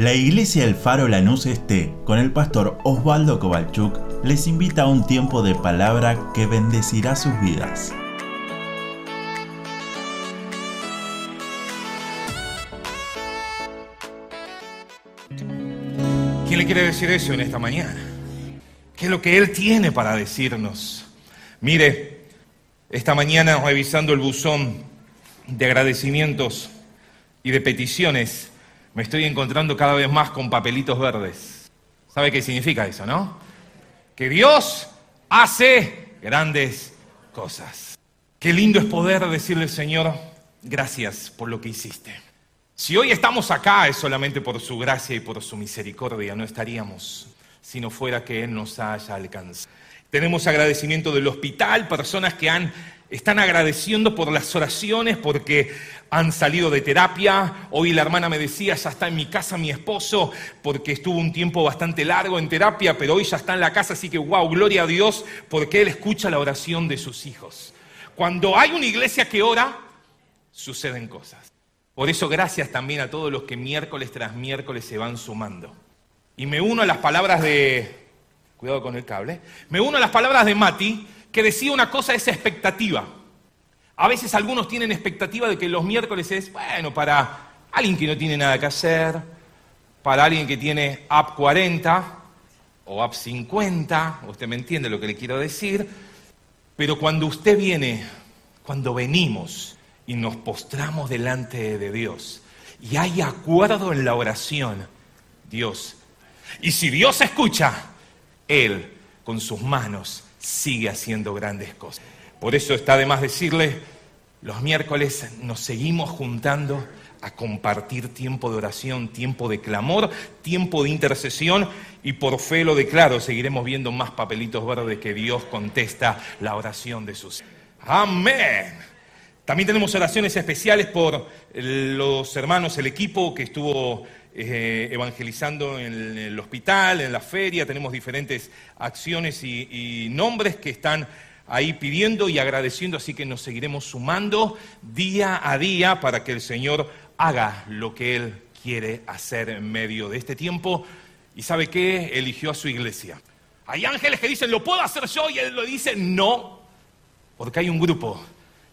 La iglesia El Faro Lanús Este, con el pastor Osvaldo Kovalchuk, les invita a un tiempo de palabra que bendecirá sus vidas. ¿Quién le quiere decir eso en esta mañana? ¿Qué es lo que Él tiene para decirnos? Mire, esta mañana revisando el buzón de agradecimientos y de peticiones, me estoy encontrando cada vez más con papelitos verdes. ¿Sabe qué significa eso, no? Que Dios hace grandes cosas. Qué lindo es poder decirle, Señor, gracias por lo que hiciste. Si hoy estamos acá es solamente por su gracia y por su misericordia, no estaríamos si no fuera que Él nos haya alcanzado. Tenemos agradecimiento del hospital, personas que están agradeciendo por las oraciones, porque han salido de terapia. Hoy la hermana me decía, ya está en mi casa mi esposo, porque estuvo un tiempo bastante largo en terapia, pero hoy ya está en la casa, así que wow, gloria a Dios, porque Él escucha la oración de sus hijos. Cuando hay una iglesia que ora, suceden cosas. Por eso gracias también a todos los que miércoles tras miércoles se van sumando. Y me uno a las palabras de, cuidado con el cable, me uno a las palabras de Mati, que decía una cosa, es expectativa. A veces algunos tienen expectativa de que los miércoles es, bueno, para alguien que no tiene nada que hacer, para alguien que tiene app 40 o app 50, usted me entiende lo que le quiero decir, pero cuando usted viene, cuando venimos y nos postramos delante de Dios y hay acuerdo en la oración, Dios. Y si Dios escucha, Él con sus manos sigue haciendo grandes cosas. Por eso está de más decirle, los miércoles nos seguimos juntando a compartir tiempo de oración, tiempo de clamor, tiempo de intercesión y por fe lo declaro, seguiremos viendo más papelitos verdes que Dios contesta la oración de sus. Amén. También tenemos oraciones especiales por los hermanos, el equipo que estuvo eh, evangelizando en el hospital, en la feria, tenemos diferentes acciones y, y nombres que están ahí pidiendo y agradeciendo, así que nos seguiremos sumando día a día para que el Señor haga lo que Él quiere hacer en medio de este tiempo. ¿Y sabe qué? Eligió a su iglesia. Hay ángeles que dicen, lo puedo hacer yo, y Él lo dice, no, porque hay un grupo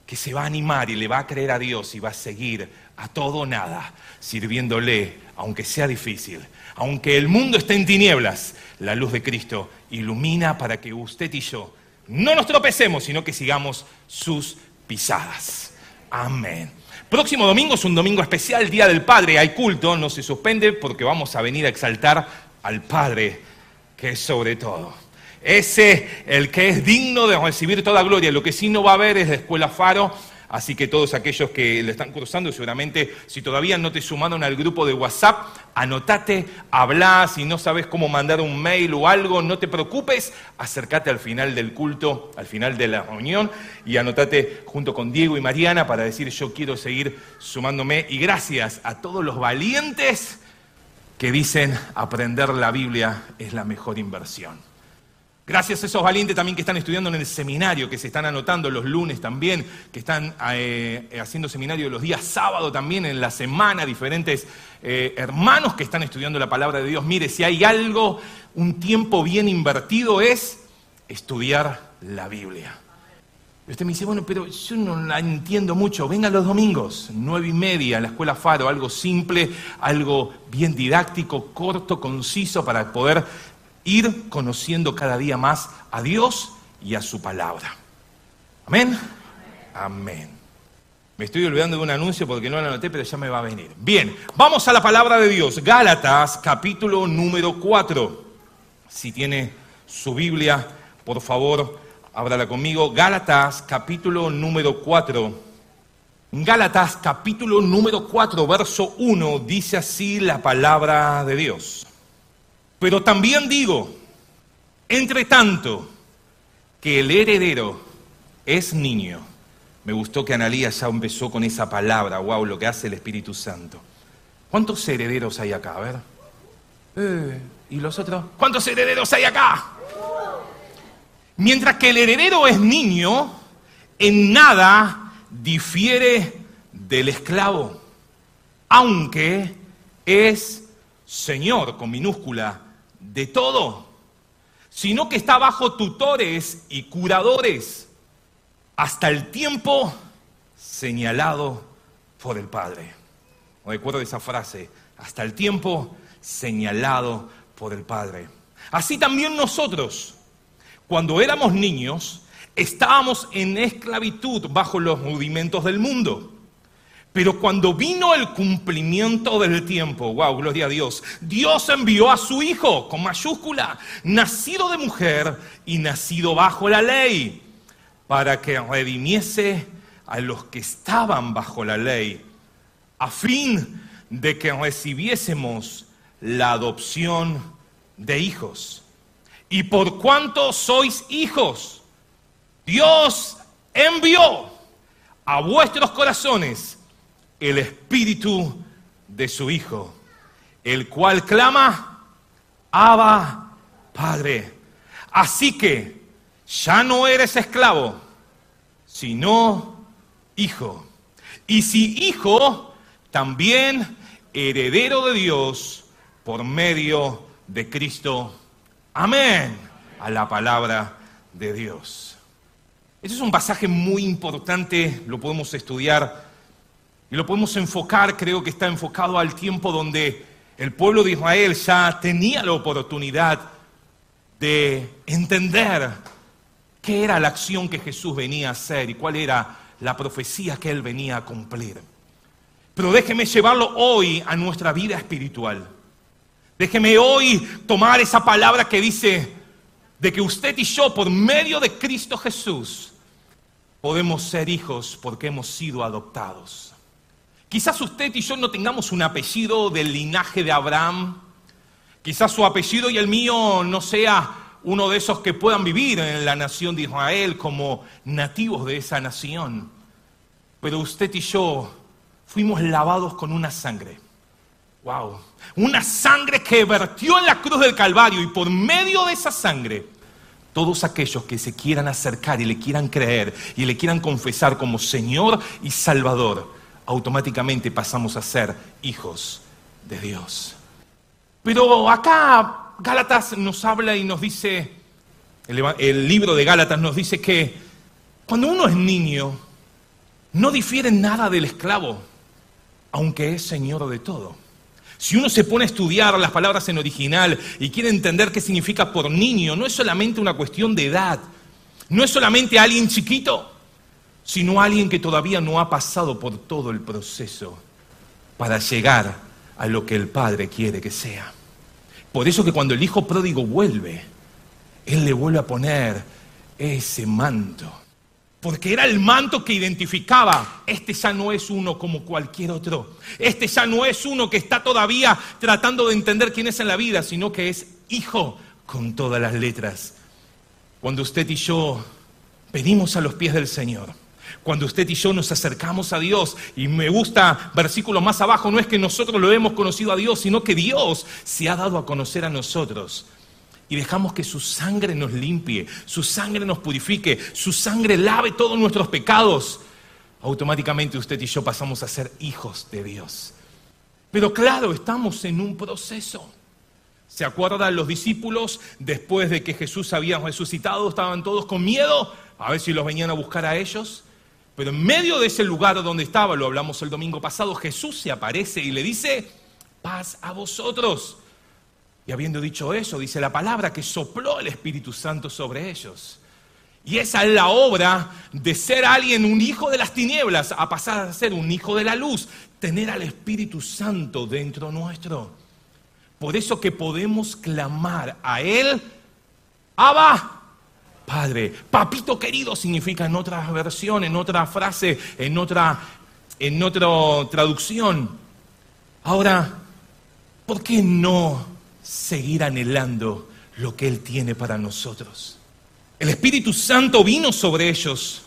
que se va a animar y le va a creer a Dios y va a seguir a todo nada, sirviéndole, aunque sea difícil. Aunque el mundo esté en tinieblas, la luz de Cristo ilumina para que usted y yo no nos tropecemos, sino que sigamos sus pisadas. Amén. Próximo domingo es un domingo especial, Día del Padre. Hay culto, no se suspende porque vamos a venir a exaltar al Padre, que es sobre todo. Ese, el que es digno de recibir toda gloria. Lo que sí no va a haber es la escuela Faro Así que todos aquellos que le están cruzando, seguramente si todavía no te sumaron al grupo de WhatsApp, anotate, habla, si no sabes cómo mandar un mail o algo, no te preocupes, acércate al final del culto, al final de la reunión y anotate junto con Diego y Mariana para decir yo quiero seguir sumándome. Y gracias a todos los valientes que dicen aprender la Biblia es la mejor inversión. Gracias a esos valientes también que están estudiando en el seminario, que se están anotando los lunes también, que están eh, haciendo seminario los días sábado también en la semana, diferentes eh, hermanos que están estudiando la palabra de Dios. Mire, si hay algo, un tiempo bien invertido es estudiar la Biblia. Y usted me dice, bueno, pero yo no la entiendo mucho. Venga los domingos, nueve y media, a la escuela Faro, algo simple, algo bien didáctico, corto, conciso, para poder ir conociendo cada día más a Dios y a su palabra. Amén. Amén. Me estoy olvidando de un anuncio porque no lo anoté, pero ya me va a venir. Bien, vamos a la palabra de Dios. Gálatas, capítulo número 4. Si tiene su Biblia, por favor, ábrala conmigo. Gálatas, capítulo número 4. Gálatas, capítulo número 4, verso 1, dice así la palabra de Dios. Pero también digo, entre tanto, que el heredero es niño. Me gustó que Analías ya empezó con esa palabra, wow, lo que hace el Espíritu Santo. ¿Cuántos herederos hay acá? A ver. Eh, ¿Y los otros? ¿Cuántos herederos hay acá? Mientras que el heredero es niño, en nada difiere del esclavo, aunque es Señor con minúscula de todo, sino que está bajo tutores y curadores hasta el tiempo señalado por el Padre. Recuerdo esa frase, hasta el tiempo señalado por el Padre. Así también nosotros, cuando éramos niños, estábamos en esclavitud bajo los rudimentos del mundo. Pero cuando vino el cumplimiento del tiempo, wow, gloria a Dios, Dios envió a su Hijo, con mayúscula, nacido de mujer y nacido bajo la ley, para que redimiese a los que estaban bajo la ley, a fin de que recibiésemos la adopción de hijos. Y por cuanto sois hijos, Dios envió a vuestros corazones el espíritu de su Hijo, el cual clama, Abba, Padre. Así que ya no eres esclavo, sino hijo. Y si hijo, también heredero de Dios por medio de Cristo. Amén. A la palabra de Dios. Este es un pasaje muy importante, lo podemos estudiar y lo podemos enfocar, creo que está enfocado al tiempo donde el pueblo de Israel ya tenía la oportunidad de entender qué era la acción que Jesús venía a hacer y cuál era la profecía que él venía a cumplir. Pero déjeme llevarlo hoy a nuestra vida espiritual. Déjeme hoy tomar esa palabra que dice de que usted y yo, por medio de Cristo Jesús, podemos ser hijos porque hemos sido adoptados. Quizás usted y yo no tengamos un apellido del linaje de Abraham. Quizás su apellido y el mío no sea uno de esos que puedan vivir en la nación de Israel como nativos de esa nación. Pero usted y yo fuimos lavados con una sangre. Wow. Una sangre que vertió en la cruz del Calvario y por medio de esa sangre, todos aquellos que se quieran acercar y le quieran creer y le quieran confesar como Señor y Salvador, automáticamente pasamos a ser hijos de Dios. Pero acá Gálatas nos habla y nos dice, el, libro de Gálatas nos dice que cuando uno es niño, no difiere nada del esclavo, aunque es señor de todo. Si uno se pone a estudiar las palabras en original y quiere entender qué significa por niño, no es solamente una cuestión de edad, no es solamente alguien chiquito, sino alguien que todavía no ha pasado por todo el proceso para llegar a lo que el Padre quiere que sea. Por eso que cuando el Hijo pródigo vuelve, Él le vuelve a poner ese manto porque era el manto que identificaba, este ya no es uno como cualquier otro. Este ya no es uno que está todavía tratando de entender quién es en la vida, sino que es hijo con todas las letras. Cuando usted y yo venimos a los pies del Señor, cuando usted y yo nos acercamos a Dios, y me gusta versículo más abajo, no es que nosotros lo hemos conocido a Dios, sino que Dios se ha dado a conocer a nosotros y dejamos que su sangre nos limpie, su sangre nos purifique, su sangre lave todos nuestros pecados, automáticamente usted y yo pasamos a ser hijos de Dios. Pero claro, estamos en un proceso. ¿Se acuerdan los discípulos después de que Jesús había resucitado? Estaban todos con miedo a ver si los venían a buscar a ellos. Pero en medio de ese lugar donde estaba, lo hablamos el domingo pasado, Jesús se aparece y le dice, paz a vosotros. Y habiendo dicho eso, dice la palabra que sopló el Espíritu Santo sobre ellos. Y esa es la obra de ser alguien, un hijo de las tinieblas, a pasar a ser un hijo de la luz, tener al Espíritu Santo dentro nuestro. Por eso que podemos clamar a Él, Abba, Padre. Papito querido significa en otra versión, en otra frase, en otra, en otra traducción. Ahora, ¿por qué no seguir anhelando lo que Él tiene para nosotros. El Espíritu Santo vino sobre ellos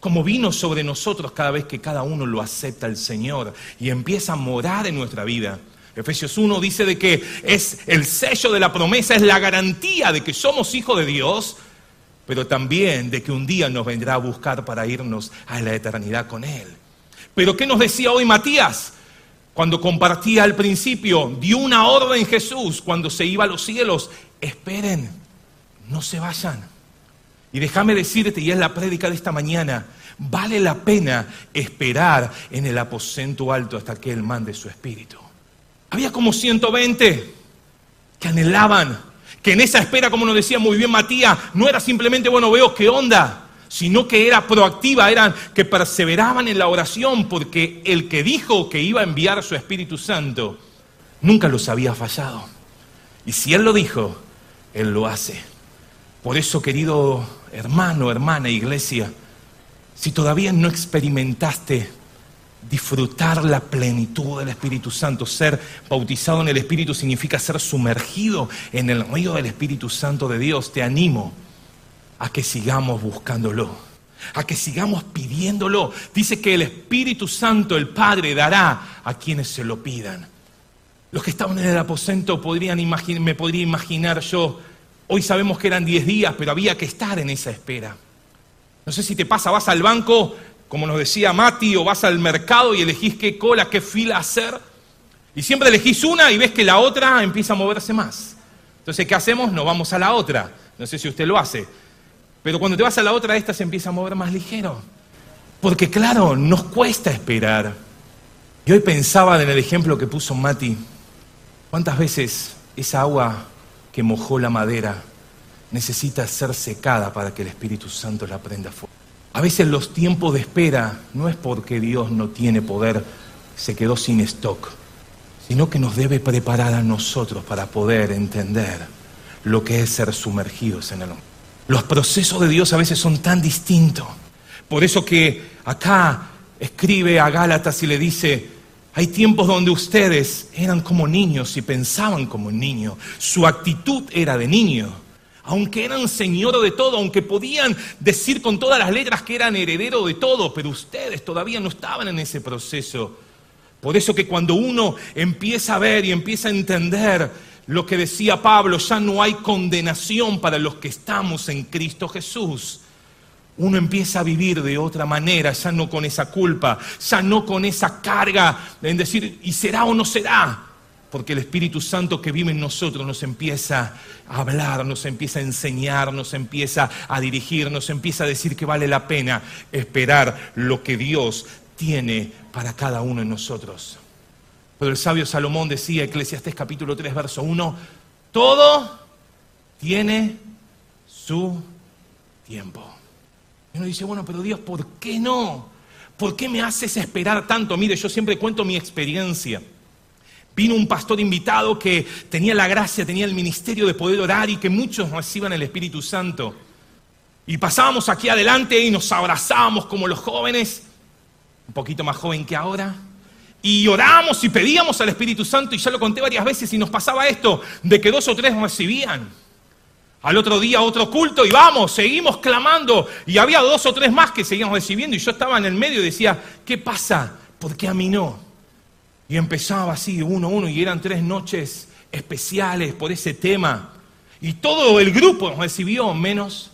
como vino sobre nosotros cada vez que cada uno lo acepta el Señor y empieza a morar en nuestra vida. Efesios 1 dice de que es el sello de la promesa, es la garantía de que somos hijos de Dios, pero también de que un día nos vendrá a buscar para irnos a la eternidad con Él. Pero ¿qué nos decía hoy Matías? Cuando compartía al principio, dio una orden Jesús cuando se iba a los cielos. Esperen, no se vayan. Y déjame decirte, y es la prédica de esta mañana, vale la pena esperar en el aposento alto hasta que Él mande su espíritu. Había como 120 que anhelaban, que en esa espera, como nos decía muy bien Matías, no era simplemente, bueno, veo qué onda, sino que era proactiva, eran que perseveraban en la oración, porque el que dijo que iba a enviar su Espíritu Santo, nunca los había fallado. Y si Él lo dijo, Él lo hace. Por eso, querido hermano, hermana, iglesia, si todavía no experimentaste disfrutar la plenitud del Espíritu Santo, ser bautizado en el Espíritu significa ser sumergido en el río del Espíritu Santo de Dios, te animo a que sigamos buscándolo, a que sigamos pidiéndolo. Dice que el Espíritu Santo, el Padre, dará a quienes se lo pidan. Los que estaban en el aposento podrían me podría imaginar yo, hoy sabemos que eran 10 días, pero había que estar en esa espera. No sé si te pasa, vas al banco, como nos decía Mati, o vas al mercado y elegís qué cola, qué fila hacer, y siempre elegís una y ves que la otra empieza a moverse más. Entonces, ¿qué hacemos? Nos vamos a la otra. No sé si usted lo hace. Pero cuando te vas a la otra, esta se empieza a mover más ligero. Porque claro, nos cuesta esperar. Y hoy pensaba en el ejemplo que puso Mati. ¿Cuántas veces esa agua que mojó la madera necesita ser secada para que el Espíritu Santo la prenda fuego? A veces los tiempos de espera no es porque Dios no tiene poder, se quedó sin stock, sino que nos debe preparar a nosotros para poder entender lo que es ser sumergidos en el hombre. Los procesos de Dios a veces son tan distintos. Por eso que acá escribe a Gálatas y le dice, hay tiempos donde ustedes eran como niños y pensaban como niños. Su actitud era de niño. Aunque eran señor de todo, aunque podían decir con todas las letras que eran heredero de todo, pero ustedes todavía no estaban en ese proceso. Por eso que cuando uno empieza a ver y empieza a entender lo que decía Pablo, ya no hay condenación para los que estamos en Cristo Jesús. Uno empieza a vivir de otra manera, ya no con esa culpa, ya no con esa carga en decir, ¿y será o no será? Porque el Espíritu Santo que vive en nosotros nos empieza a hablar, nos empieza a enseñar, nos empieza a dirigir, nos empieza a decir que vale la pena esperar lo que Dios tiene para cada uno de nosotros. Pero el sabio Salomón decía, Eclesiastés capítulo 3, verso 1, todo tiene su tiempo. Y uno dice, bueno, pero Dios, ¿por qué no? ¿Por qué me haces esperar tanto? Mire, yo siempre cuento mi experiencia. Vino un pastor invitado que tenía la gracia, tenía el ministerio de poder orar y que muchos reciban el Espíritu Santo. Y pasábamos aquí adelante y nos abrazábamos como los jóvenes, un poquito más joven que ahora y oramos y pedíamos al Espíritu Santo y ya lo conté varias veces y nos pasaba esto, de que dos o tres recibían. Al otro día otro culto y vamos, seguimos clamando y había dos o tres más que seguían recibiendo y yo estaba en el medio y decía, ¿qué pasa? ¿Por qué a mí no? Y empezaba así, uno, uno, y eran tres noches especiales por ese tema. Y todo el grupo recibió, menos...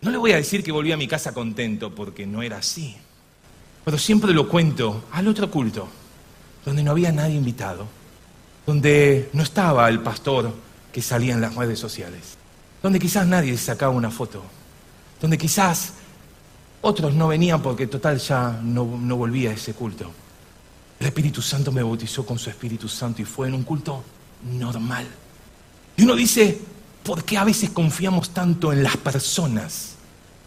No le voy a decir que volví a mi casa contento, porque no era así. Pero siempre lo cuento al otro culto, donde no había nadie invitado, donde no estaba el pastor que salía en las redes sociales, donde quizás nadie sacaba una foto, donde quizás otros no venían porque total ya no, no volvía a ese culto. El Espíritu Santo me bautizó con su Espíritu Santo y fue en un culto normal. Y uno dice, ¿por qué a veces confiamos tanto en las personas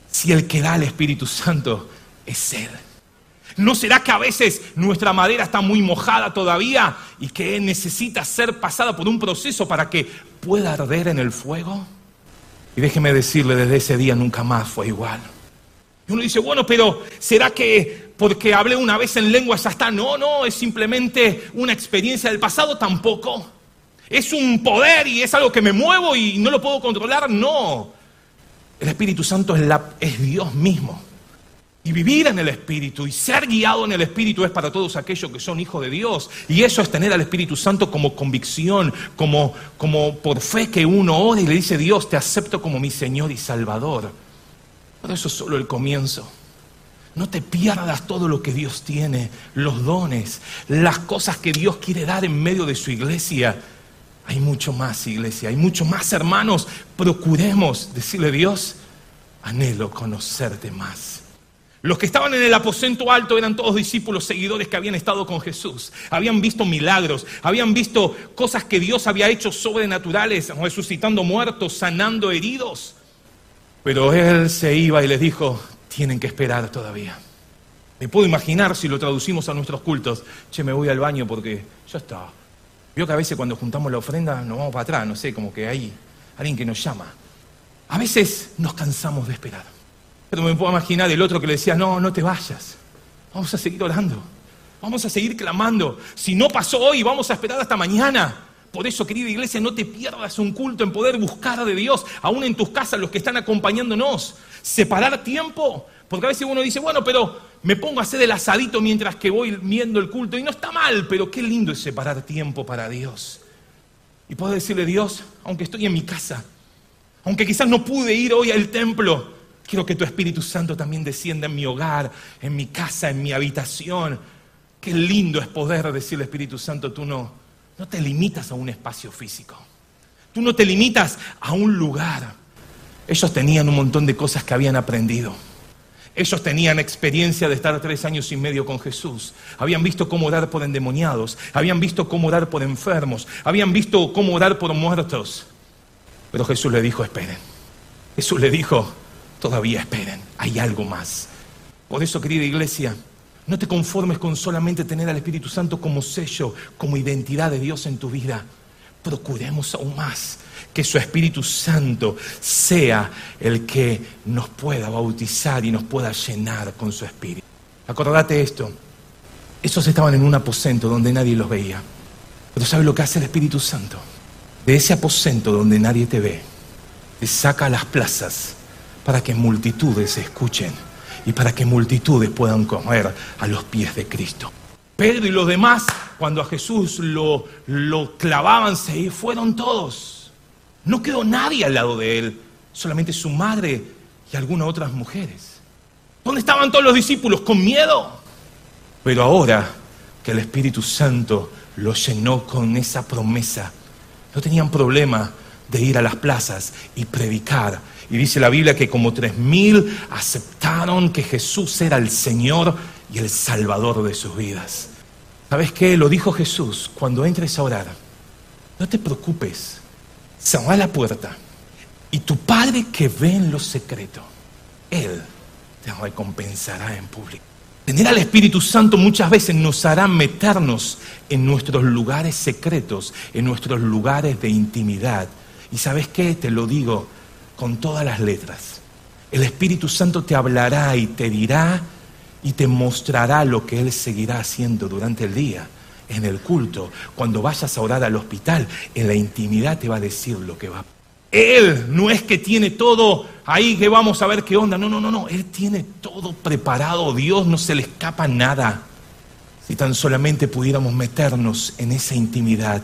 si el que da el Espíritu Santo es Él? ¿No será que a veces nuestra madera está muy mojada todavía y que necesita ser pasada por un proceso para que pueda arder en el fuego? Y déjeme decirle, desde ese día nunca más fue igual. Y uno dice, bueno, pero ¿será que porque hablé una vez en lengua ya está? No, no, es simplemente una experiencia del pasado tampoco. Es un poder y es algo que me muevo y no lo puedo controlar. No. El Espíritu Santo es, es Dios mismo. Y vivir en el Espíritu y ser guiado en el Espíritu es para todos aquellos que son hijos de Dios. Y eso es tener al Espíritu Santo como convicción, como, como por fe que uno ora y le dice, Dios, te acepto como mi Señor y Salvador. Pero eso es solo el comienzo. No te pierdas todo lo que Dios tiene, los dones, las cosas que Dios quiere dar en medio de su iglesia. Hay mucho más, iglesia, hay mucho más, hermanos. Procuremos decirle, Dios, anhelo conocerte más. Los que estaban en el aposento alto eran todos discípulos, seguidores que habían estado con Jesús. Habían visto milagros, habían visto cosas que Dios había hecho sobrenaturales, resucitando muertos, sanando heridos. Pero Él se iba y les dijo, tienen que esperar todavía. Me puedo imaginar si lo traducimos a nuestros cultos, che, me voy al baño porque ya está. Vio que a veces cuando juntamos la ofrenda nos vamos para atrás, no sé, como que hay alguien que nos llama. A veces nos cansamos de esperar. Pero me puedo imaginar el otro que le decía, no, no te vayas. Vamos a seguir orando. Vamos a seguir clamando. Si no pasó hoy, vamos a esperar hasta mañana. Por eso, querida iglesia, no te pierdas un culto en poder buscar de Dios, aún en tus casas, los que están acompañándonos. Separar tiempo, porque a veces uno dice, bueno, pero me pongo a hacer el asadito mientras que voy viendo el culto, y no está mal, pero qué lindo es separar tiempo para Dios. Y puedo decirle, Dios, aunque estoy en mi casa, aunque quizás no pude ir hoy al templo, quiero que tu Espíritu Santo también descienda en mi hogar, en mi casa, en mi habitación. Qué lindo es poder decirle, Espíritu Santo, tú no, no te limitas a un espacio físico. Tú no te limitas a un lugar. Ellos tenían un montón de cosas que habían aprendido. Ellos tenían experiencia de estar tres años y medio con Jesús. Habían visto cómo orar por endemoniados. Habían visto cómo orar por enfermos. Habían visto cómo orar por muertos. Pero Jesús le dijo, esperen. Jesús le dijo, todavía esperen. Hay algo más. Por eso, querida iglesia, no te conformes con solamente tener al Espíritu Santo como sello, como identidad de Dios en tu vida. Procuremos aún más que su Espíritu Santo sea el que nos pueda bautizar y nos pueda llenar con su Espíritu. Acordate esto. Esos estaban en un aposento donde nadie los veía. Pero ¿sabe lo que hace el Espíritu Santo? De ese aposento donde nadie te ve, te saca a las plazas para que multitudes escuchen y para que multitudes puedan comer a los pies de Cristo. Pedro y los demás, cuando a Jesús lo, clavaban, se fueron todos. No quedó nadie al lado de él, solamente su madre y algunas otras mujeres. ¿Dónde estaban todos los discípulos? Con miedo. Pero ahora que el Espíritu Santo los llenó con esa promesa, no tenían problema de ir a las plazas y predicar y dice la Biblia que como tres mil aceptaron que Jesús era el Señor y el Salvador de sus vidas. ¿Sabes qué? Lo dijo Jesús, cuando entres a orar, no te preocupes, a la puerta y tu Padre que ve en lo secreto, Él te recompensará en público. Tener al Espíritu Santo muchas veces nos hará meternos en nuestros lugares secretos, en nuestros lugares de intimidad. Y sabes qué, te lo digo, con todas las letras. El Espíritu Santo te hablará y te dirá y te mostrará lo que Él seguirá haciendo durante el día, en el culto, cuando vayas a orar al hospital, en la intimidad te va a decir lo que va. Él no es que tiene todo ahí que vamos a ver qué onda, no, no, no, no, Él tiene todo preparado, Dios no se le escapa nada. Si tan solamente pudiéramos meternos en esa intimidad.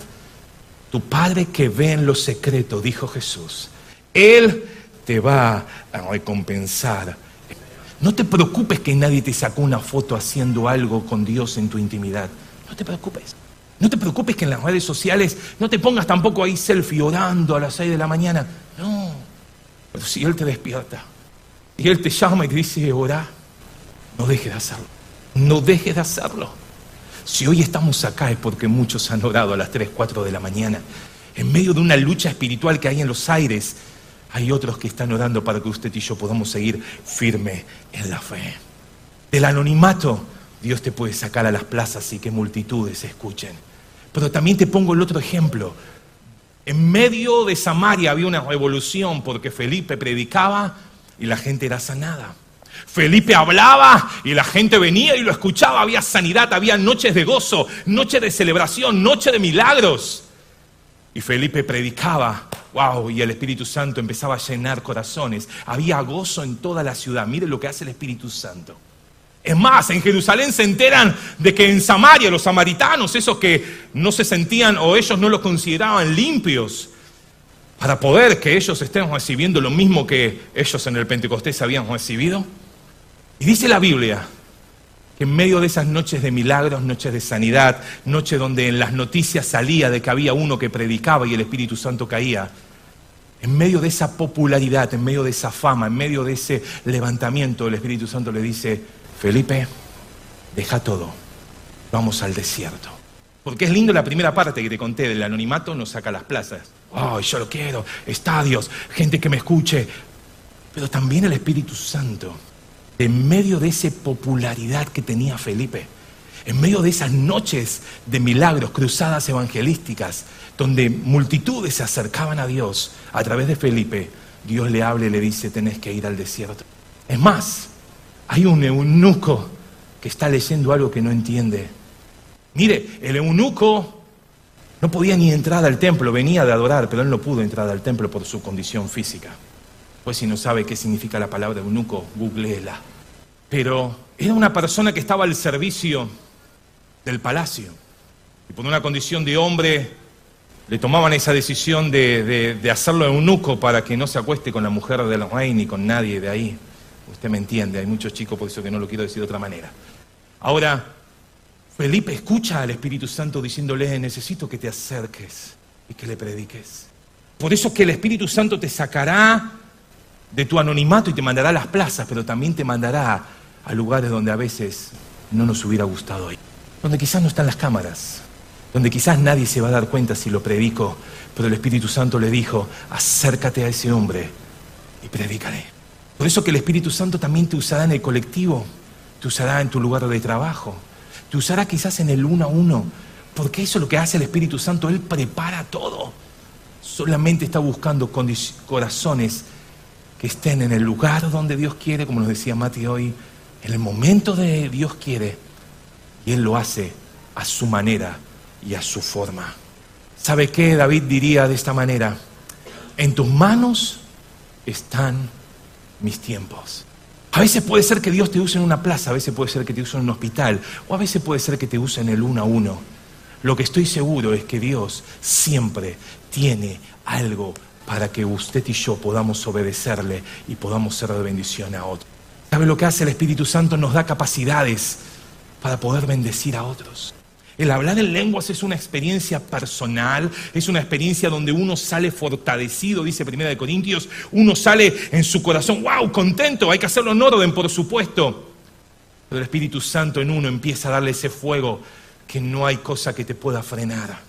Tu Padre que ve en lo secreto, dijo Jesús, él te va a recompensar. No te preocupes que nadie te sacó una foto haciendo algo con Dios en tu intimidad. No te preocupes. No te preocupes que en las redes sociales no te pongas tampoco ahí selfie orando a las 6 de la mañana. No. Pero si Él te despierta y Él te llama y te dice, ora, no dejes de hacerlo. No dejes de hacerlo. Si hoy estamos acá es porque muchos han orado a las 3, 4 de la mañana, en medio de una lucha espiritual que hay en los aires hay otros que están orando para que usted y yo podamos seguir firme en la fe. Del anonimato, Dios te puede sacar a las plazas y que multitudes escuchen. Pero también te pongo el otro ejemplo. En medio de Samaria había una revolución porque Felipe predicaba y la gente era sanada. Felipe hablaba y la gente venía y lo escuchaba. Había sanidad, había noches de gozo, noches de celebración, noches de milagros. Y Felipe predicaba, wow, y el Espíritu Santo empezaba a llenar corazones. Había gozo en toda la ciudad. Mire lo que hace el Espíritu Santo. Es más, en Jerusalén se enteran de que en Samaria los samaritanos, esos que no se sentían o ellos no los consideraban limpios, para poder que ellos estén recibiendo lo mismo que ellos en el Pentecostés habían recibido, Y dice la Biblia que en medio de esas noches de milagros, noches de sanidad, noches donde en las noticias salía de que había uno que predicaba y el Espíritu Santo caía, en medio de esa popularidad, en medio de esa fama, en medio de ese levantamiento, el Espíritu Santo le dice, Felipe, deja todo, vamos al desierto. Porque es lindo la primera parte que te conté del anonimato, nos saca las plazas. ¡Ay, yo lo quiero! Estadios, gente que me escuche. Pero también el Espíritu Santo, en medio de esa popularidad que tenía Felipe, en medio de esas noches de milagros, cruzadas evangelísticas, donde multitudes se acercaban a Dios a través de Felipe, Dios le habla y le dice, tenés que ir al desierto. Es más, hay un eunuco que está leyendo algo que no entiende. Mire, el eunuco no podía ni entrar al templo, venía de adorar, pero él no pudo entrar al templo por su condición física. Pues si no sabe qué significa la palabra eunuco, googleela. Pero era una persona que estaba al servicio del palacio. Y por una condición de hombre le tomaban esa decisión de, hacerlo eunuco para que no se acueste con la mujer del rey ni con nadie de ahí. Usted me entiende, hay muchos chicos, por eso que no lo quiero decir de otra manera. Ahora, Felipe escucha al Espíritu Santo diciéndole, necesito que te acerques y que le prediques. Por eso que el Espíritu Santo te sacará de tu anonimato y te mandará a las plazas, pero también te mandará a lugares donde a veces no nos hubiera gustado ir. Donde quizás no están las cámaras, donde quizás nadie se va a dar cuenta si lo predico, pero el Espíritu Santo le dijo, acércate a ese hombre y predícale. Por eso que el Espíritu Santo también te usará en el colectivo, te usará en tu lugar de trabajo, te usará quizás en el uno a uno, porque eso es lo que hace el Espíritu Santo, Él prepara todo. Solamente está buscando corazones que estén en el lugar donde Dios quiere, como nos decía Mati hoy, en el momento de Dios quiere, y Él lo hace a su manera y a su forma. ¿Sabe qué David diría de esta manera? En tus manos están mis tiempos. A veces puede ser que Dios te use en una plaza, a veces puede ser que te use en un hospital, o a veces puede ser que te use en el uno a uno. Lo que estoy seguro es que Dios siempre tiene algo para que usted y yo podamos obedecerle y podamos ser de bendición a otros. ¿Sabe lo que hace el Espíritu Santo? Nos da capacidades para poder bendecir a otros. El hablar en lenguas es una experiencia personal, es una experiencia donde uno sale fortalecido, dice Primera de Corintios, uno sale en su corazón, wow, contento, hay que hacerlo en orden, por supuesto. Pero el Espíritu Santo en uno empieza a darle ese fuego que no hay cosa que te pueda frenar.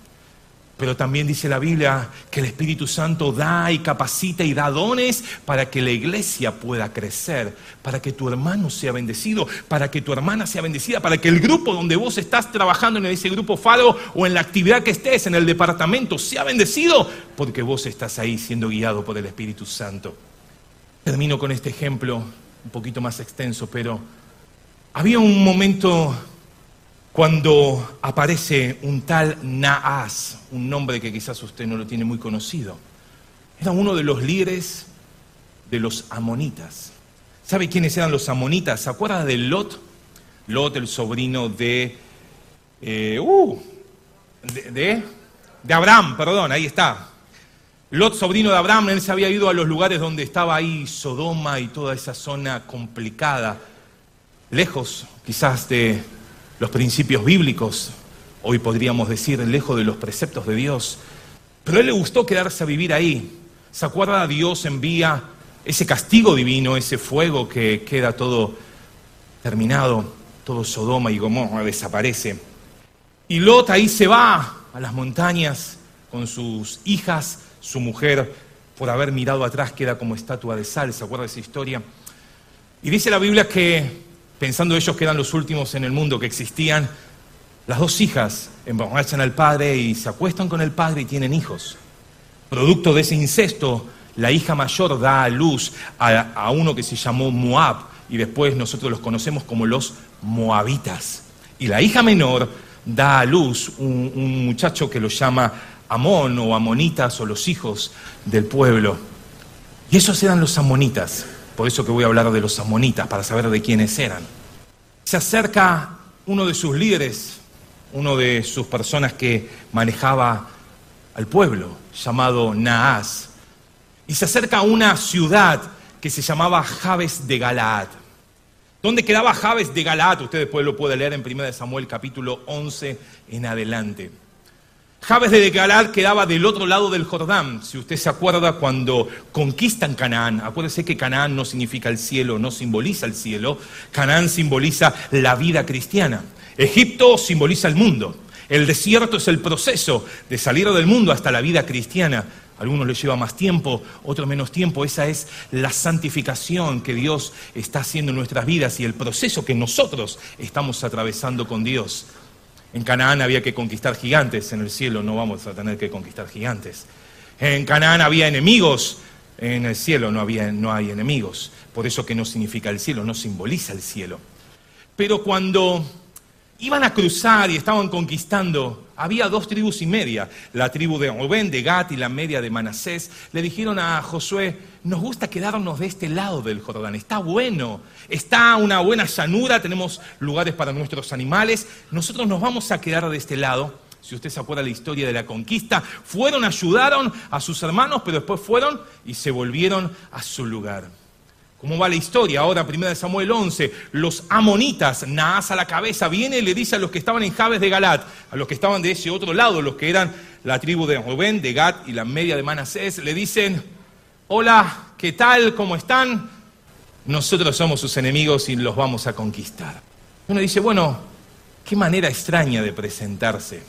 Pero también dice la Biblia que el Espíritu Santo da y capacita y da dones para que la iglesia pueda crecer, para que tu hermano sea bendecido, para que tu hermana sea bendecida, para que el grupo donde vos estás trabajando en ese grupo Faro o en la actividad que estés en el departamento sea bendecido, porque vos estás ahí siendo guiado por el Espíritu Santo. Termino con este ejemplo un poquito más extenso, pero había un momento cuando aparece un tal Naas, un nombre que quizás usted no lo tiene muy conocido. Era uno de los líderes de los amonitas. ¿Sabe quiénes eran los amonitas? ¿Se acuerda de Lot? Lot, el sobrino de, eh, uh, de, de Abraham, perdón, ahí está. Lot, sobrino de Abraham, él se había ido a los lugares donde estaba ahí Sodoma y toda esa zona complicada, lejos quizás de los principios bíblicos, hoy podríamos decir lejos de los preceptos de Dios. Pero a él le gustó quedarse a vivir ahí. ¿Se acuerda? Dios envía ese castigo divino, ese fuego que queda todo terminado, todo Sodoma y Gomorra desaparece. Y Lot ahí se va a las montañas con sus hijas, su mujer, por haber mirado atrás, queda como estatua de sal. ¿Se acuerda esa historia? Y dice la Biblia que pensando ellos que eran los últimos en el mundo que existían, las dos hijas emborrachan al padre y se acuestan con el padre y tienen hijos. Producto de ese incesto, la hija mayor da a luz a, uno que se llamó Moab y después nosotros los conocemos como los moabitas. Y la hija menor da a luz un, un muchacho que lo llama Amón o Amonitas o los hijos del pueblo. Y esos eran los amonitas. Por eso que voy a hablar de los amonitas, para saber de quiénes eran. Se acerca uno de sus líderes, uno de sus personas que manejaba al pueblo, llamado Naas, y se acerca a una ciudad que se llamaba Jabes de Galaad. ¿Dónde quedaba Jabes de Galaad? Usted después lo puede leer en 1 Samuel capítulo 11 en adelante. Jabes de Galaad quedaba del otro lado del Jordán. Si usted se acuerda cuando conquistan Canaán, acuérdese que Canaán no significa el cielo, no simboliza el cielo. Canaán simboliza la vida cristiana. Egipto simboliza el mundo. El desierto es el proceso de salir del mundo hasta la vida cristiana. Algunos les lleva más tiempo, otros menos tiempo. Esa es la santificación que Dios está haciendo en nuestras vidas y el proceso que nosotros estamos atravesando con Dios. En Canaán había que conquistar gigantes, en el cielo no vamos a tener que conquistar gigantes. En Canaán había enemigos, en el cielo no, había, no hay enemigos. Por eso que no significa el cielo, no simboliza el cielo. Pero cuando iban a cruzar y estaban conquistando, había dos tribus y media, la tribu de Rubén, de Gat y la media de Manasés, le dijeron a Josué, nos gusta quedarnos de este lado del Jordán, está bueno, está una buena llanura, tenemos lugares para nuestros animales, nosotros nos vamos a quedar de este lado. Si usted se acuerda de la historia de la conquista, fueron, ayudaron a sus hermanos, pero después fueron y se volvieron a su lugar. ¿Cómo va la historia? Ahora, 1 Samuel 11, los amonitas, Naas a la cabeza, viene y le dice a los que estaban en Jabes de Galat, a los que estaban de ese otro lado, los que eran la tribu de Rubén, de Gat y la media de Manasés, le dicen, hola, ¿qué tal? ¿Cómo están? Nosotros somos sus enemigos y los vamos a conquistar. Uno dice, bueno, qué manera extraña de presentarse.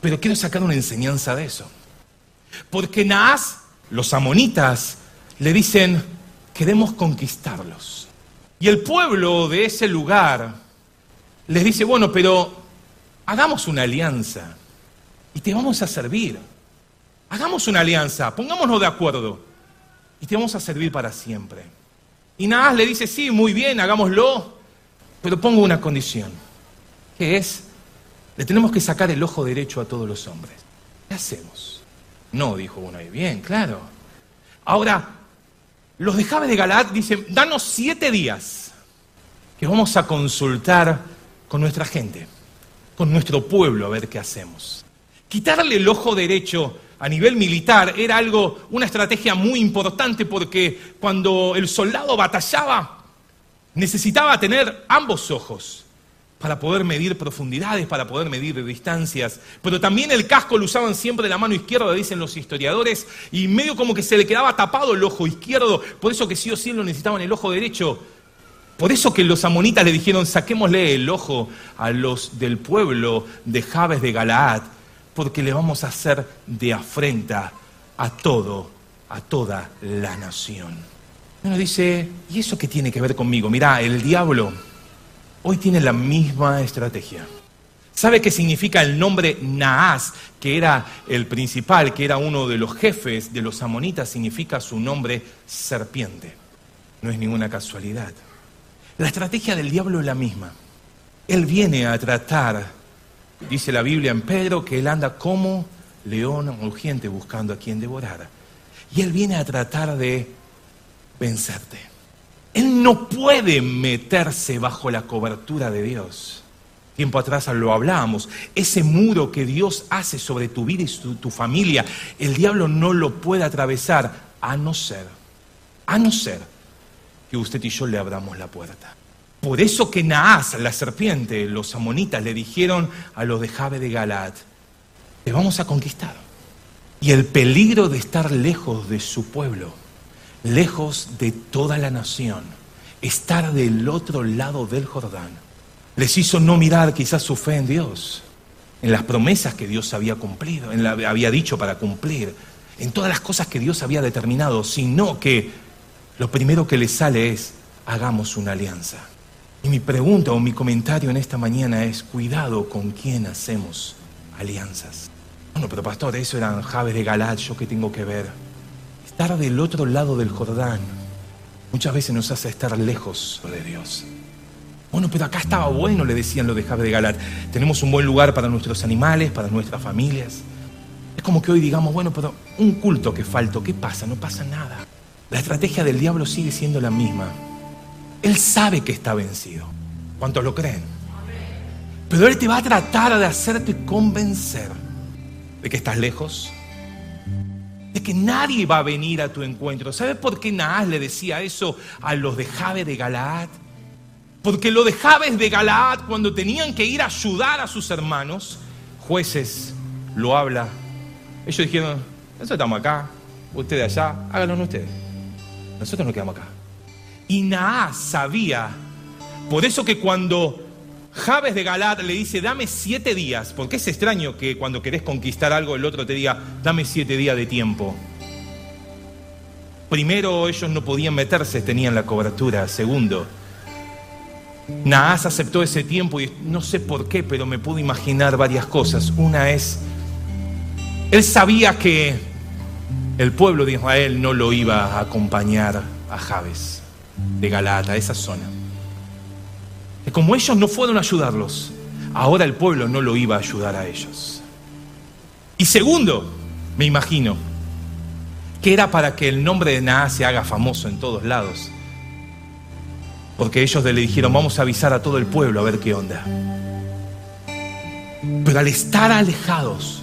Pero quiero sacar una enseñanza de eso. Porque Naas, los amonitas, le dicen, queremos conquistarlos. Y el pueblo de ese lugar les dice, bueno, pero hagamos una alianza y te vamos a servir. Hagamos una alianza, pongámonos de acuerdo y te vamos a servir para siempre. Y Naas le dice, sí, muy bien, hagámoslo, pero pongo una condición, que es, le tenemos que sacar el ojo derecho a todos los hombres. ¿Qué hacemos? No, dijo uno, y bien, claro. Ahora, los de de Galaad dicen, danos siete días que vamos a consultar con nuestra gente, con nuestro pueblo, a ver qué hacemos. Quitarle el ojo derecho a nivel militar era algo, una estrategia muy importante porque cuando el soldado batallaba necesitaba tener ambos ojos para poder medir profundidades, para poder medir distancias. Pero también el casco lo usaban siempre de la mano izquierda, dicen los historiadores, y medio como que se le quedaba tapado el ojo izquierdo, por eso que sí o sí lo necesitaban el ojo derecho. Por eso que los amonitas le dijeron, saquémosle el ojo a los del pueblo de Jabes de Galaad, porque le vamos a hacer de afrenta a todo, a toda la nación. Uno dice, ¿y eso qué tiene que ver conmigo? Mirá, el diablo hoy tiene la misma estrategia. ¿Sabe qué significa el nombre Naas, que era el principal, que era uno de los jefes de los amonitas? Significa su nombre serpiente. No es ninguna casualidad. La estrategia del diablo es la misma. Él viene a tratar, dice la Biblia en Pedro, que él anda como león urgente buscando a quien devorar. Y él viene a tratar de vencerte. Él no puede meterse bajo la cobertura de Dios. Tiempo atrás lo hablábamos, ese muro que Dios hace sobre tu vida y tu, familia, el diablo no lo puede atravesar a no ser, a no ser que usted y yo le abramos la puerta. Por eso que Naas, la serpiente, los amonitas le dijeron a los de Jabe de Galat, te vamos a conquistar. Y el peligro de estar lejos de su pueblo lejos de toda la nación, estar del otro lado del Jordán, les hizo no mirar quizás su fe en Dios, en las promesas que Dios había cumplido, en la, había dicho para cumplir, en todas las cosas que Dios había determinado, sino que lo primero que les sale es, hagamos una alianza. Y mi pregunta o mi comentario en esta mañana es, cuidado con quién hacemos alianzas. Bueno, pero pastor, eso eran Javes de Galat, ¿yo qué tengo que ver? Estar del otro lado del Jordán muchas veces nos hace estar lejos de Dios. Bueno, pero acá estaba bueno, le decían los de Jabe de Galat. Tenemos un buen lugar para nuestros animales, para nuestras familias. Es como que hoy digamos, bueno, pero un culto que faltó, ¿qué pasa? No pasa nada. La estrategia del diablo sigue siendo la misma. Él sabe que está vencido. ¿Cuántos lo creen? Pero Él te va a tratar de hacerte convencer de que estás lejos, de que nadie va a venir a tu encuentro. ¿Sabes por qué Naas le decía eso a los de Jabe de Galaad? Porque lo de Jabes de Galaad, cuando tenían que ir a ayudar a sus hermanos, jueces lo habla. Ellos dijeron, nosotros estamos acá, ustedes allá, háganlo ustedes. Nosotros nos quedamos acá. Y Naas sabía, por eso que cuando Jabes de Galad le dice, dame siete días, porque es extraño que cuando querés conquistar algo el otro te diga, dame siete días de tiempo. Primero ellos no podían meterse, tenían la cobertura. Segundo, Naas aceptó ese tiempo y no sé por qué, pero me pude imaginar varias cosas. Una es, él sabía que el pueblo de Israel no lo iba a acompañar a Jabes de Galata, a esa zona. Como ellos no fueron a ayudarlos, ahora el pueblo no lo iba a ayudar a ellos. Y segundo, me imagino, que era para que el nombre de Naas se haga famoso en todos lados. Porque ellos le dijeron, vamos a avisar a todo el pueblo a ver qué onda. Pero al estar alejados,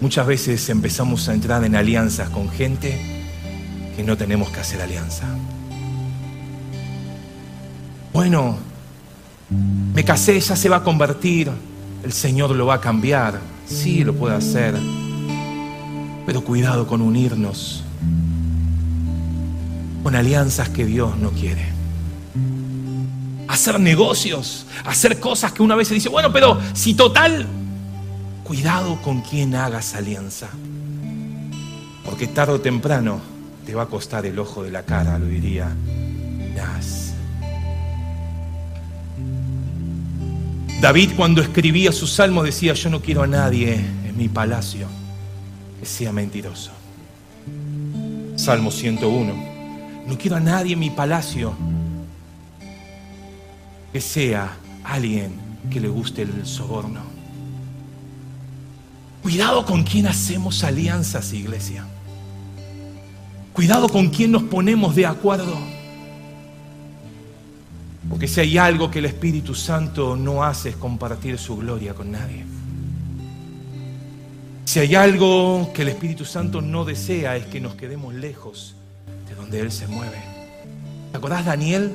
muchas veces empezamos a entrar en alianzas con gente que no tenemos que hacer alianza. Bueno, me casé, ya se va a convertir, el Señor lo va a cambiar, sí, lo puede hacer, pero cuidado con unirnos con alianzas que Dios no quiere. Hacer negocios, hacer cosas que una vez se dice, bueno, pero si total, cuidado con quien hagas alianza, porque tarde o temprano te va a costar el ojo de la cara, lo diría Nas. David cuando escribía sus salmos decía, yo no quiero a nadie en mi palacio que sea mentiroso. Salmo 101, no quiero a nadie en mi palacio que sea alguien que le guste el soborno. Cuidado con quién hacemos alianzas, iglesia. Cuidado con quién nos ponemos de acuerdo. Porque si hay algo que el Espíritu Santo no hace es compartir su gloria con nadie. Si hay algo que el Espíritu Santo no desea es que nos quedemos lejos de donde Él se mueve. ¿Te acordás, Daniel?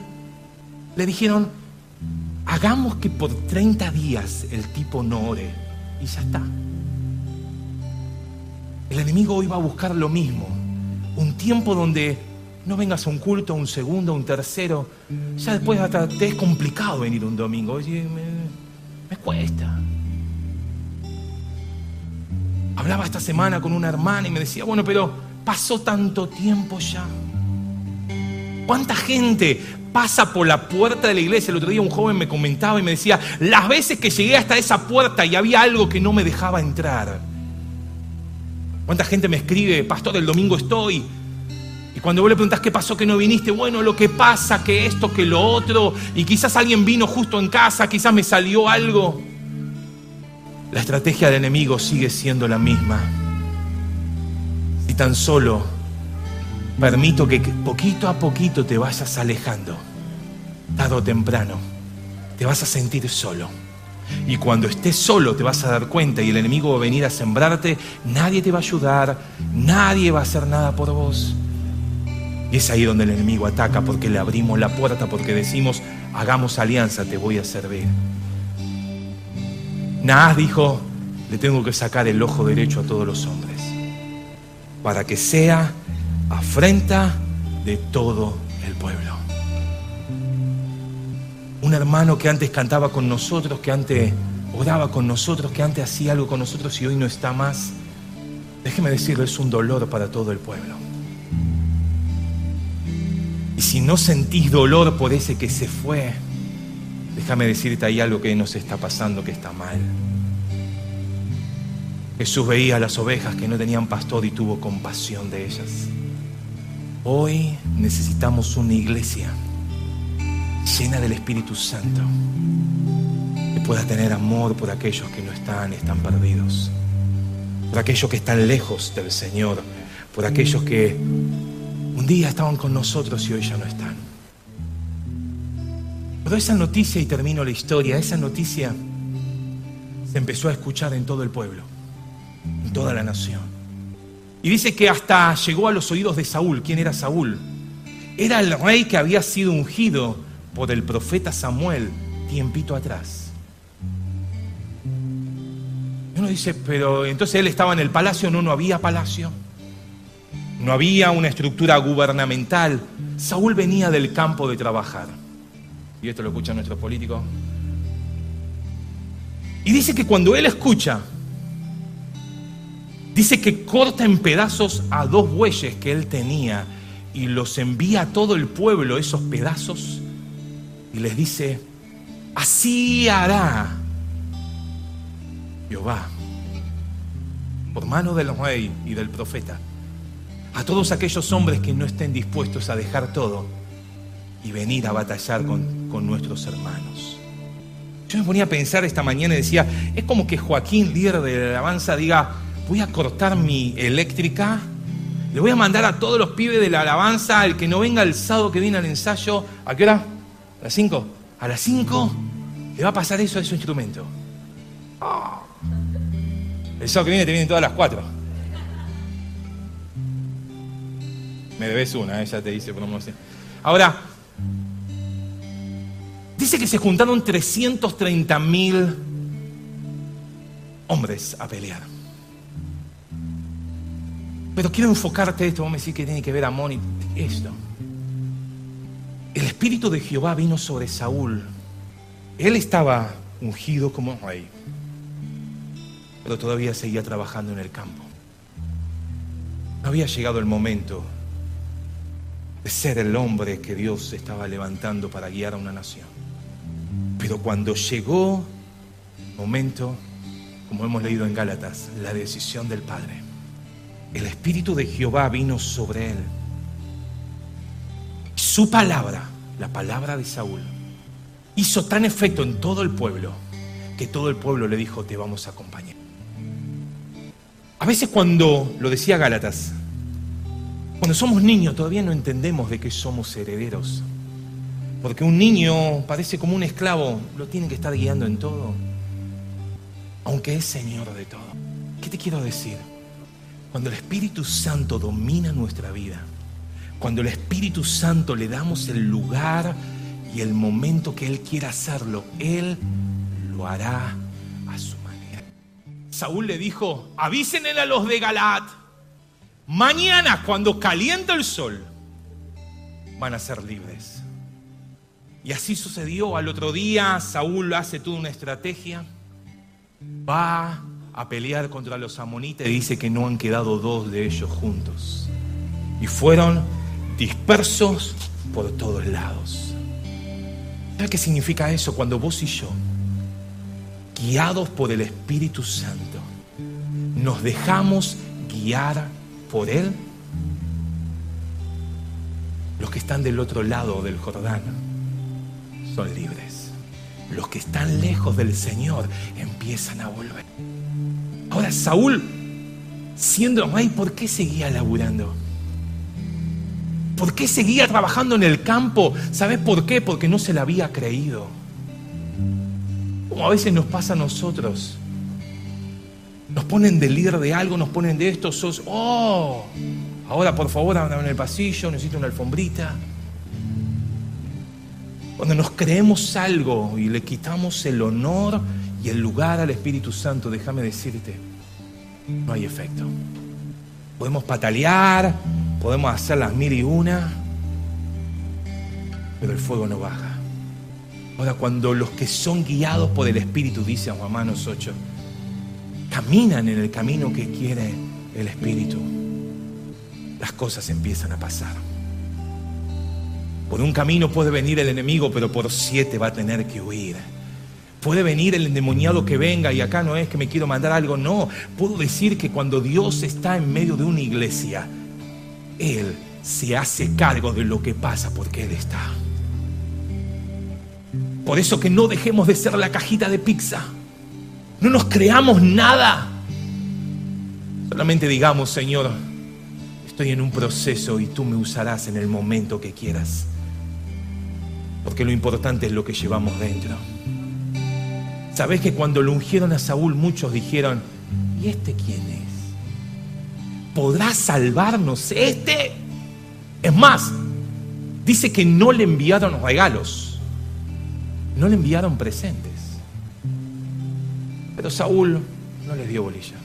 Le dijeron, hagamos que por 30 días el tipo no ore y ya está. El enemigo hoy va a buscar lo mismo, un tiempo donde no vengas a un culto, a un segundo, a un tercero. Ya después hasta te es complicado venir un domingo. Oye, me, me cuesta. Hablaba esta semana con una hermana y me decía, bueno, pero pasó tanto tiempo ya. ¿Cuánta gente pasa por la puerta de la iglesia? El otro día un joven me comentaba y me decía, las veces que llegué hasta esa puerta y había algo que no me dejaba entrar. ¿Cuánta gente me escribe, pastor, el domingo estoy, y cuando vos le preguntás qué pasó que no viniste, bueno, lo que pasa, que esto, que lo otro, y quizás alguien vino justo en casa, quizás me salió algo. La estrategia del enemigo sigue siendo la misma. Si tan solo permito que poquito a poquito te vayas alejando, tarde o temprano, te vas a sentir solo. Y cuando estés solo te vas a dar cuenta y el enemigo va a venir a sembrarte, nadie te va a ayudar, nadie va a hacer nada por vos. Y es ahí donde el enemigo ataca porque le abrimos la puerta, porque decimos, hagamos alianza, te voy a servir. Naas dijo, le tengo que sacar el ojo derecho a todos los hombres, para que sea afrenta de todo el pueblo. Un hermano que antes cantaba con nosotros, que antes oraba con nosotros, que antes hacía algo con nosotros y hoy no está más, déjeme decirlo, es un dolor para todo el pueblo. Y si no sentís dolor por ese que se fue, déjame decirte ahí algo que nos está pasando que está mal. Jesús veía a las ovejas que no tenían pastor y tuvo compasión de ellas. Hoy necesitamos una iglesia llena del Espíritu Santo que pueda tener amor por aquellos que no están, están perdidos, por aquellos que están lejos del Señor, por aquellos que un día estaban con nosotros y hoy ya no están. Pero esa noticia, y termino la historia, esa noticia se empezó a escuchar en todo el pueblo, en toda la nación. Y dice que hasta llegó a los oídos de Saúl. ¿Quién era Saúl? Era el rey que había sido ungido por el profeta Samuel tiempito atrás. Y uno dice, pero entonces él estaba en el palacio, no, no había palacio. No había una estructura gubernamental. Saúl venía del campo de trabajar. Y esto lo escucha nuestro político. Y dice que cuando él escucha, dice que corta en pedazos a dos bueyes que él tenía y los envía a todo el pueblo esos pedazos y les dice, así hará Jehová, por mano del rey y del profeta, a todos aquellos hombres que no estén dispuestos a dejar todo y venir a batallar con, con nuestros hermanos. Yo me ponía a pensar esta mañana y decía, es como que Joaquín, líder de la alabanza, diga, voy a cortar mi eléctrica, le voy a mandar a todos los pibes de la alabanza, el que no venga el sábado que viene al ensayo, ¿a qué hora? ¿A las 5? A las 5 le va a pasar eso a su instrumento. Ah. El sábado que viene te vienen todas las 4. Me debes una, ella te dice promoción. Ahora, dice que se juntaron 330 mil hombres a pelear. Pero quiero enfocarte esto, vamos a decir que tiene que ver Amón y esto. El Espíritu de Jehová vino sobre Saúl. Él estaba ungido como rey, pero todavía seguía trabajando en el campo. No había llegado el momento de ser el hombre que Dios estaba levantando para guiar a una nación. Pero cuando llegó el momento, como hemos leído en Gálatas, la decisión del Padre, el Espíritu de Jehová vino sobre él su palabra, la palabra de Saúl, hizo tan efecto en todo el pueblo que todo el pueblo le dijo, te vamos a acompañar. A veces cuando, lo decía Gálatas, cuando somos niños todavía no entendemos de qué somos herederos. Porque un niño parece como un esclavo, lo tiene que estar guiando en todo, aunque es Señor de todo. ¿Qué te quiero decir? Cuando el Espíritu Santo domina nuestra vida, cuando el Espíritu Santo le damos el lugar y el momento que Él quiera hacerlo, Él lo hará a su manera. Saúl le dijo, avísenle a los de Galat, mañana cuando caliente el sol, van a ser libres. Y así sucedió. Al otro día Saúl hace toda una estrategia, va a pelear contra los amonitas y dice que no han quedado dos de ellos juntos. Y fueron dispersos por todos lados. ¿Sabes qué significa eso? Cuando vos y yo, guiados por el Espíritu Santo, nos dejamos guiar por Él, los que están del otro lado del Jordán son libres. Los que están lejos del Señor empiezan a volver. Ahora Saúl, siendo rey, ¿por qué seguía laburando? ¿Por qué seguía trabajando en el campo? ¿Sabes por qué? Porque no se le había creído. Como a veces nos pasa a nosotros. Nos ponen de líder de algo, nos ponen de esto, sos, oh, ahora por favor anda en el pasillo, necesito una alfombrita. Cuando nos creemos algo y le quitamos el honor y el lugar al Espíritu Santo, déjame decirte, no hay efecto. Podemos patalear, podemos hacer las mil y una, pero el fuego no baja. Ahora, cuando los que son guiados por el Espíritu, dice Romanos 8, caminan en el camino que quiere el Espíritu, las cosas empiezan a pasar. Por un camino puede venir el enemigo, pero por siete va a tener que huir. Puede venir el endemoniado que venga y acá no es que me quiero mandar algo, no. Puedo decir que cuando Dios está en medio de una iglesia, Él se hace cargo de lo que pasa porque Él está. Por eso que no dejemos de ser la cajita de pizza. No nos creamos nada. Solamente digamos, Señor, estoy en un proceso y tú me usarás en el momento que quieras. Porque lo importante es lo que llevamos dentro. ¿Sabes que cuando lo ungieron a Saúl muchos dijeron, ¿y este quién es? ¿Podrá salvarnos este? Es más, dice que no le enviaron regalos. no le enviaron presentes. Saúl no les dio bolilla.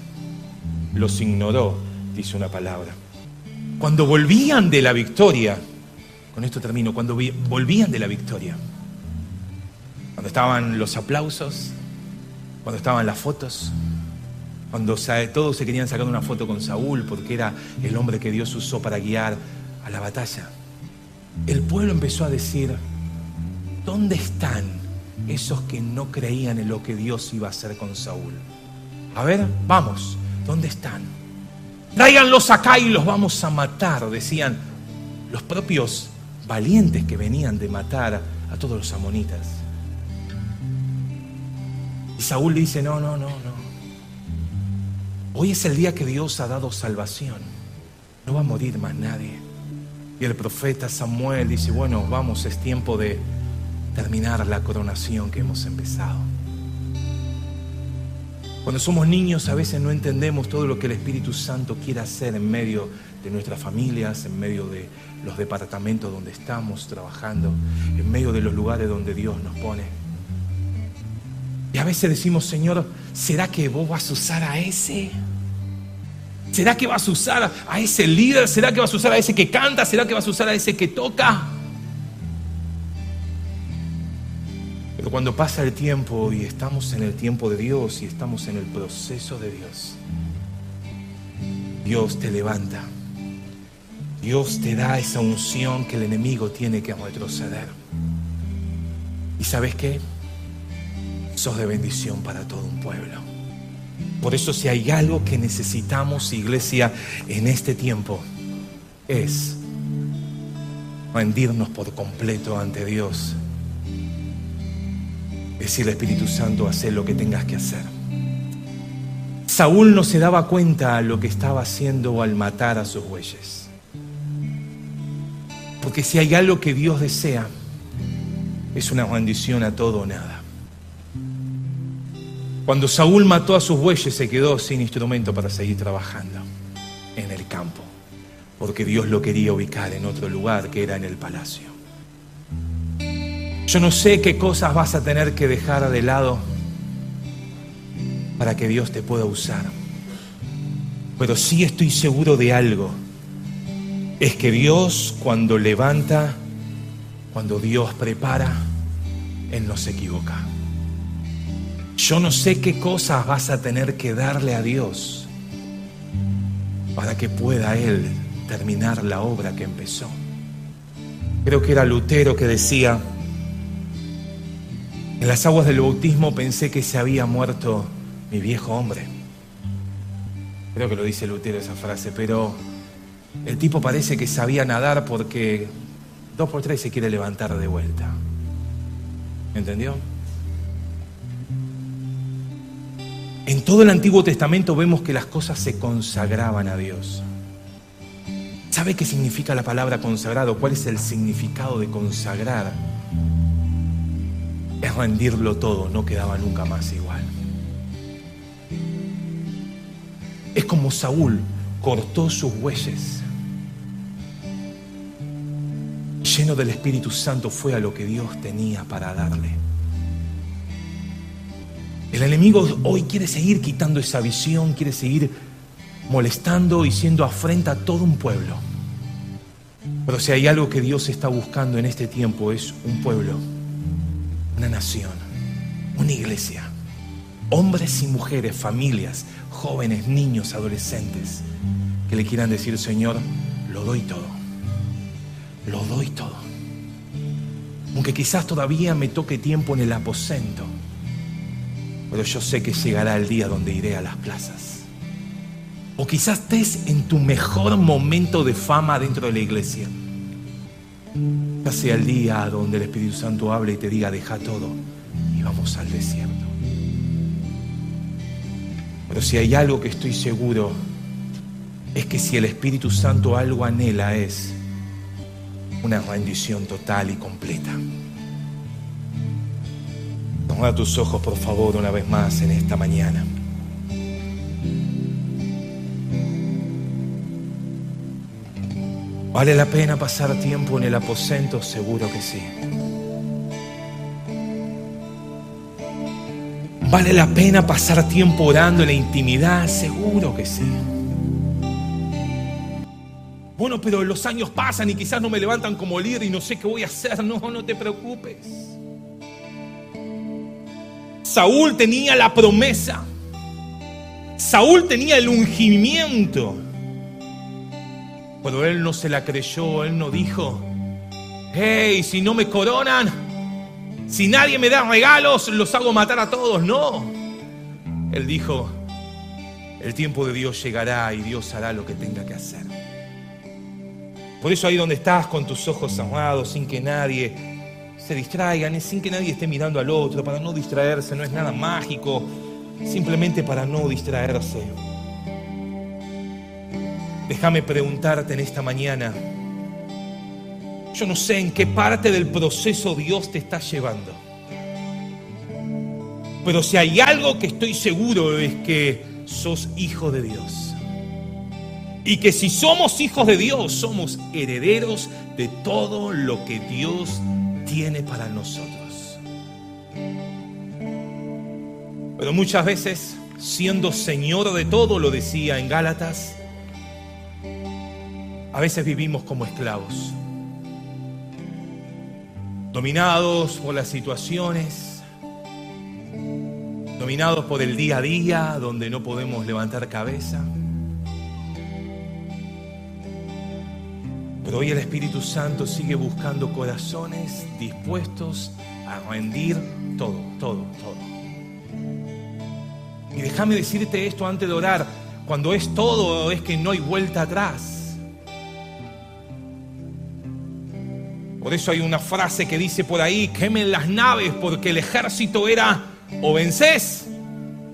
Los ignoró, dice una palabra. Cuando volvían de la victoria, con esto termino, cuando volvían de la victoria, cuando estaban los aplausos, cuando estaban las fotos, cuando todos se querían sacar una foto con Saúl porque era el hombre que Dios usó para guiar a la batalla, el pueblo empezó a decir, ¿dónde están esos que no creían en lo que Dios iba a hacer con Saúl? A ver, vamos, ¿dónde están? Tráiganlos acá y los vamos a matar, decían los propios valientes que venían de matar a todos los amonitas. Y Saúl dice, no, no, no, no. Hoy es el día que Dios ha dado salvación. No va a morir más nadie. Y el profeta Samuel dice, bueno, vamos, es tiempo de terminar la coronación que hemos empezado. Cuando somos niños a veces no entendemos todo lo que el Espíritu Santo quiere hacer en medio de nuestras familias, en medio de los departamentos donde estamos trabajando, en medio de los lugares donde Dios nos pone. Y a veces decimos, Señor, ¿será que vos vas a usar a ese? ¿Será que vas a usar a ese líder? ¿Será que vas a usar a ese que canta? ¿Será que vas a usar a ese que toca? Cuando pasa el tiempo y estamos en el tiempo de Dios y estamos en el proceso de Dios, Dios te levanta. Dios te da esa unción que el enemigo tiene que retroceder. ¿Y sabes qué? Sos de bendición para todo un pueblo. Por eso si hay algo que necesitamos, iglesia, en este tiempo, es rendirnos por completo ante Dios Decirle Espíritu Santo, hacer lo que tengas que hacer. Saúl no se daba cuenta de lo que estaba haciendo al matar a sus bueyes. Porque si hay algo que Dios desea, es una bendición a todo o nada. Cuando Saúl mató a sus bueyes, se quedó sin instrumento para seguir trabajando en el campo, porque Dios lo quería ubicar en otro lugar que era en el palacio. Yo no sé qué cosas vas a tener que dejar de lado para que Dios te pueda usar. Pero sí estoy seguro de algo. Es que Dios cuando levanta, cuando Dios prepara, Él no se equivoca. Yo no sé qué cosas vas a tener que darle a Dios para que pueda Él terminar la obra que empezó. Creo que era Lutero que decía, en las aguas del bautismo pensé que se había muerto mi viejo hombre. Creo que lo dice Lutero esa frase, pero el tipo parece que sabía nadar porque dos por tres se quiere levantar de vuelta. ¿Entendió? En todo el Antiguo Testamento vemos que las cosas se consagraban a Dios. ¿Sabe qué significa la palabra consagrado? ¿Cuál es el significado de consagrar? Es rendirlo todo, no quedaba nunca más igual. Es como Saúl cortó sus bueyes. Lleno del Espíritu Santo fue a lo que Dios tenía para darle. El enemigo hoy quiere seguir quitando esa visión, quiere seguir molestando y siendo afrenta a todo un pueblo. Pero si hay algo que Dios está buscando en este tiempo es un pueblo una nación, una iglesia, hombres y mujeres, familias, jóvenes, niños, adolescentes, que le quieran decir, Señor, lo doy todo, lo doy todo. Aunque quizás todavía me toque tiempo en el aposento, pero yo sé que llegará el día donde iré a las plazas. O quizás estés en tu mejor momento de fama dentro de la iglesia sea el día donde el Espíritu Santo hable y te diga, deja todo y vamos al desierto. Pero si hay algo que estoy seguro, es que si el Espíritu Santo algo anhela es una rendición total y completa. Toma tus ojos, por favor, una vez más en esta mañana. ¿Vale la pena pasar tiempo en el aposento? Seguro que sí. ¿Vale la pena pasar tiempo orando en la intimidad? Seguro que sí. Bueno, pero los años pasan y quizás no me levantan como líder y no sé qué voy a hacer. No, no te preocupes. Saúl tenía la promesa. Saúl tenía el ungimiento. Pero él no se la creyó, él no dijo, hey, si no me coronan, si nadie me da regalos, los hago matar a todos. No. Él dijo, el tiempo de Dios llegará y Dios hará lo que tenga que hacer. Por eso ahí donde estás con tus ojos cerrados, sin que nadie se distraigan, sin que nadie esté mirando al otro, para no distraerse, no es nada mágico, simplemente para no distraerse. Déjame preguntarte en esta mañana, yo no sé en qué parte del proceso Dios te está llevando. Pero si hay algo que estoy seguro es que sos hijo de Dios. Y que si somos hijos de Dios, somos herederos de todo lo que Dios tiene para nosotros. Pero muchas veces, siendo Señor de todo, lo decía en Gálatas, a veces vivimos como esclavos dominados por las situaciones, dominados por el día a día donde no podemos levantar cabeza. Pero hoy el Espíritu Santo sigue buscando corazones dispuestos a rendir todo, todo, todo. Y déjame decirte esto antes de orar, cuando es todo es que no hay vuelta atrás. Por eso hay una frase que dice por ahí, quemen las naves porque el ejército era o vences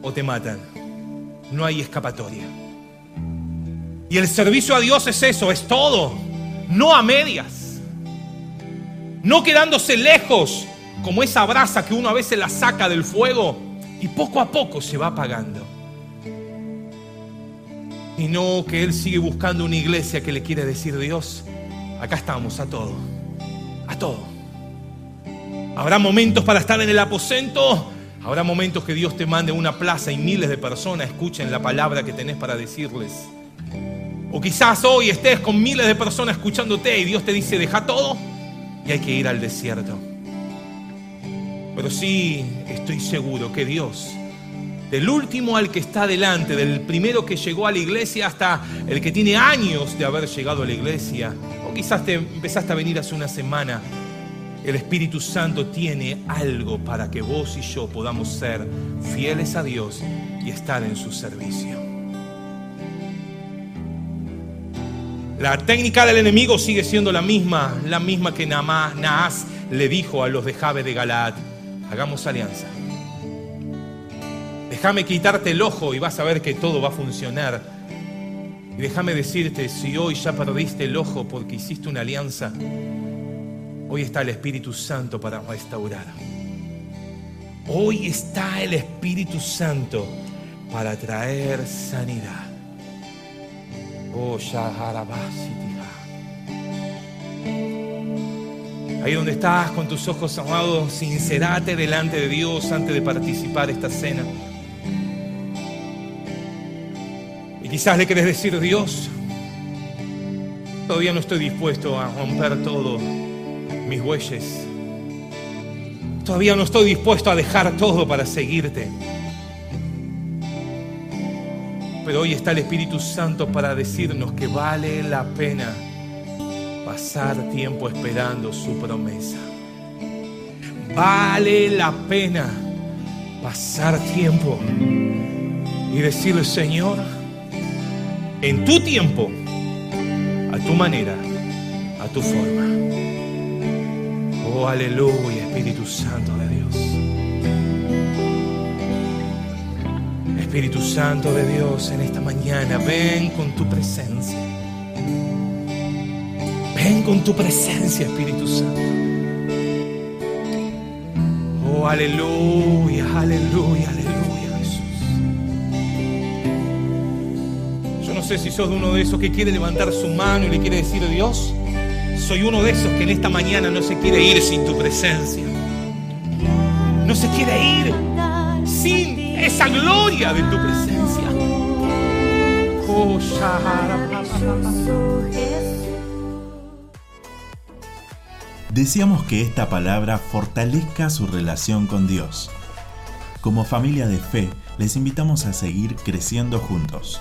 o te matan. No hay escapatoria. Y el servicio a Dios es eso, es todo, no a medias. No quedándose lejos como esa brasa que uno a veces la saca del fuego y poco a poco se va apagando. Y no que Él sigue buscando una iglesia que le quiere decir Dios, acá estamos a todo a todo. Habrá momentos para estar en el aposento, habrá momentos que Dios te mande una plaza y miles de personas escuchen la palabra que tenés para decirles. O quizás hoy estés con miles de personas escuchándote y Dios te dice, deja todo y hay que ir al desierto. Pero sí estoy seguro que Dios, del último al que está delante, del primero que llegó a la iglesia hasta el que tiene años de haber llegado a la iglesia, quizás te empezaste a venir hace una semana, el Espíritu Santo tiene algo para que vos y yo podamos ser fieles a Dios y estar en su servicio. La técnica del enemigo sigue siendo la misma, la misma que Naas le dijo a los de Jabe de Galaad. Hagamos alianza. Déjame quitarte el ojo y vas a ver que todo va a funcionar y déjame decirte, si hoy ya perdiste el ojo porque hiciste una alianza, hoy está el Espíritu Santo para restaurar. Hoy está el Espíritu Santo para traer sanidad. Oh, Ahí donde estás con tus ojos cerrados, sincerate delante de Dios antes de participar esta cena. Y quizás le querés decir, Dios, todavía no estoy dispuesto a romper todo mis bueyes. Todavía no estoy dispuesto a dejar todo para seguirte. Pero hoy está el Espíritu Santo para decirnos que vale la pena pasar tiempo esperando su promesa. Vale la pena pasar tiempo y decirle, Señor, en tu tiempo, a tu manera, a tu forma. Oh, aleluya, Espíritu Santo de Dios. Espíritu Santo de Dios, en esta mañana, ven con tu presencia. Ven con tu presencia, Espíritu Santo. Oh, aleluya, aleluya, sé si sos uno de esos que quiere levantar su mano y le quiere decir, Dios, soy uno de esos que en esta mañana no se quiere ir sin tu presencia. No se quiere ir. sin esa gloria de tu presencia. Oh, Deseamos que esta palabra fortalezca su relación con Dios. Como familia de fe, les invitamos a seguir creciendo juntos.